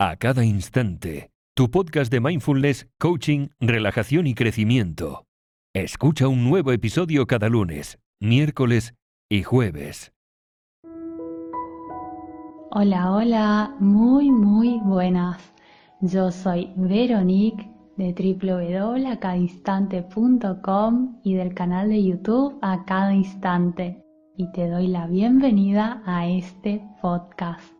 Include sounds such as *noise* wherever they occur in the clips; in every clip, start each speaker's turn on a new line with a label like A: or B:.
A: a cada instante. Tu podcast de mindfulness, coaching, relajación y crecimiento. Escucha un nuevo episodio cada lunes, miércoles y jueves.
B: Hola, hola, muy, muy buenas. Yo soy Veronique de www.acadainstante.com y del canal de YouTube A Cada Instante y te doy la bienvenida a este podcast.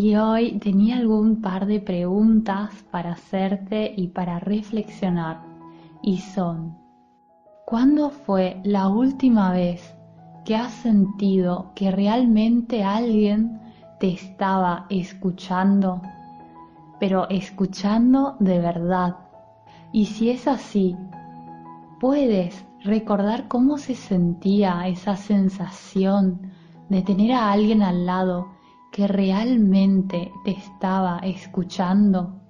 B: Y hoy tenía algún par de preguntas para hacerte y para reflexionar. Y son, ¿cuándo fue la última vez que has sentido que realmente alguien te estaba escuchando? Pero escuchando de verdad. Y si es así, ¿puedes recordar cómo se sentía esa sensación de tener a alguien al lado que realmente te estaba escuchando.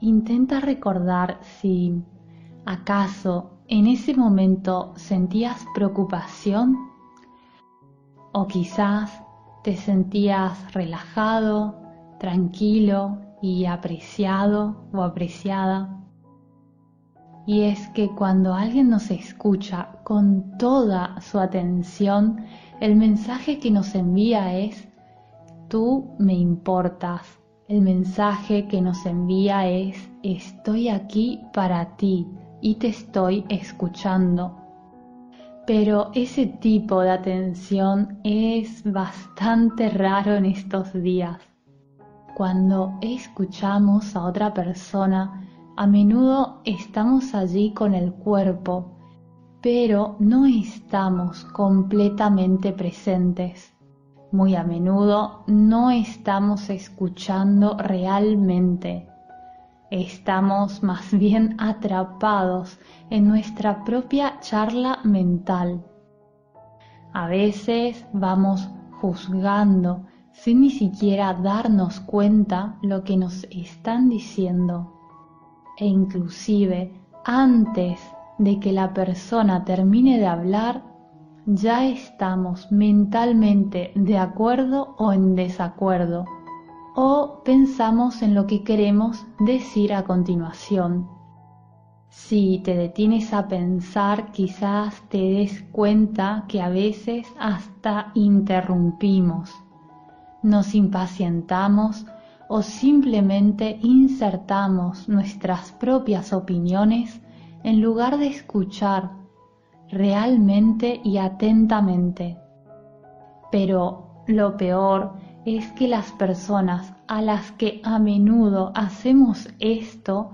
B: Intenta recordar si acaso en ese momento sentías preocupación o quizás te sentías relajado, tranquilo y apreciado o apreciada. Y es que cuando alguien nos escucha con toda su atención, el mensaje que nos envía es, tú me importas. El mensaje que nos envía es, estoy aquí para ti y te estoy escuchando. Pero ese tipo de atención es bastante raro en estos días. Cuando escuchamos a otra persona, a menudo estamos allí con el cuerpo, pero no estamos completamente presentes. Muy a menudo no estamos escuchando realmente. Estamos más *laughs* bien atrapados en nuestra propia charla mental. A veces vamos juzgando sin ni siquiera darnos cuenta lo que nos están diciendo e inclusive antes de que la persona termine de hablar, ya estamos mentalmente de acuerdo o en desacuerdo, o pensamos en lo que queremos decir a continuación. Si te detienes a pensar, quizás te des cuenta que a veces hasta interrumpimos, nos impacientamos o simplemente insertamos nuestras propias opiniones en lugar de escuchar realmente y atentamente. Pero lo peor es que las personas a las que a menudo hacemos esto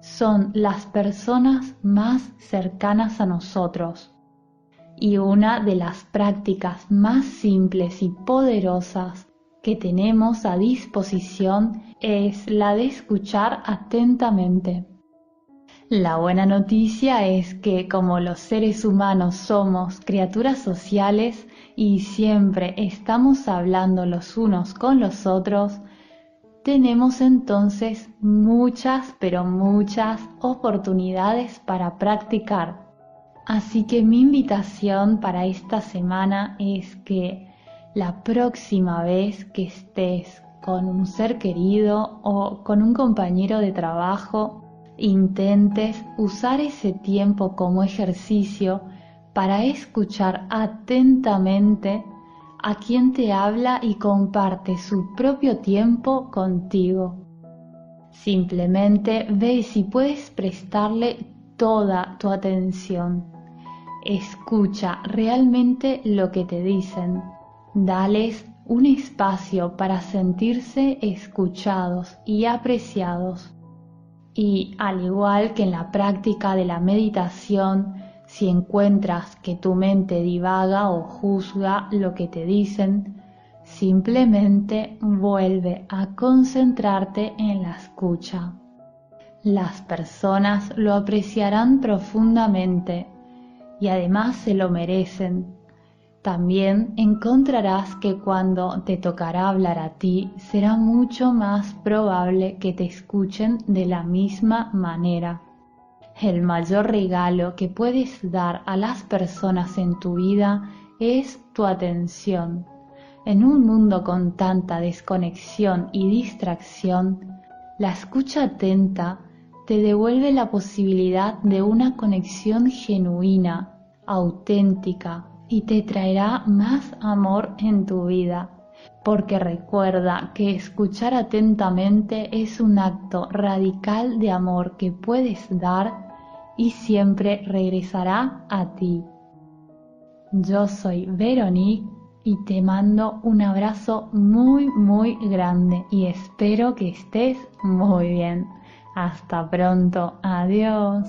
B: son las personas más cercanas a nosotros. Y una de las prácticas más simples y poderosas que tenemos a disposición es la de escuchar atentamente. La buena noticia es que como los seres humanos somos criaturas sociales y siempre estamos hablando los unos con los otros, tenemos entonces muchas, pero muchas oportunidades para practicar. Así que mi invitación para esta semana es que la próxima vez que estés con un ser querido o con un compañero de trabajo, intentes usar ese tiempo como ejercicio para escuchar atentamente a quien te habla y comparte su propio tiempo contigo. Simplemente ve si puedes prestarle toda tu atención. Escucha realmente lo que te dicen Dales un espacio para sentirse escuchados y apreciados. Y al igual que en la práctica de la meditación, si encuentras que tu mente divaga o juzga lo que te dicen, simplemente vuelve a concentrarte en la escucha. Las personas lo apreciarán profundamente y además se lo merecen también encontrarás que cuando te tocará hablar a ti será mucho más probable que te escuchen de la misma manera. El mayor regalo que puedes dar a las personas en tu vida es tu atención. En un mundo con tanta desconexión y distracción, la escucha atenta te devuelve la posibilidad de una conexión genuina, auténtica y te traerá más amor en tu vida. Porque recuerda que escuchar atentamente es un acto radical de amor que puedes dar y siempre regresará a ti. Yo soy Veronique y te mando un abrazo muy muy grande y espero que estés muy bien. Hasta pronto, adiós.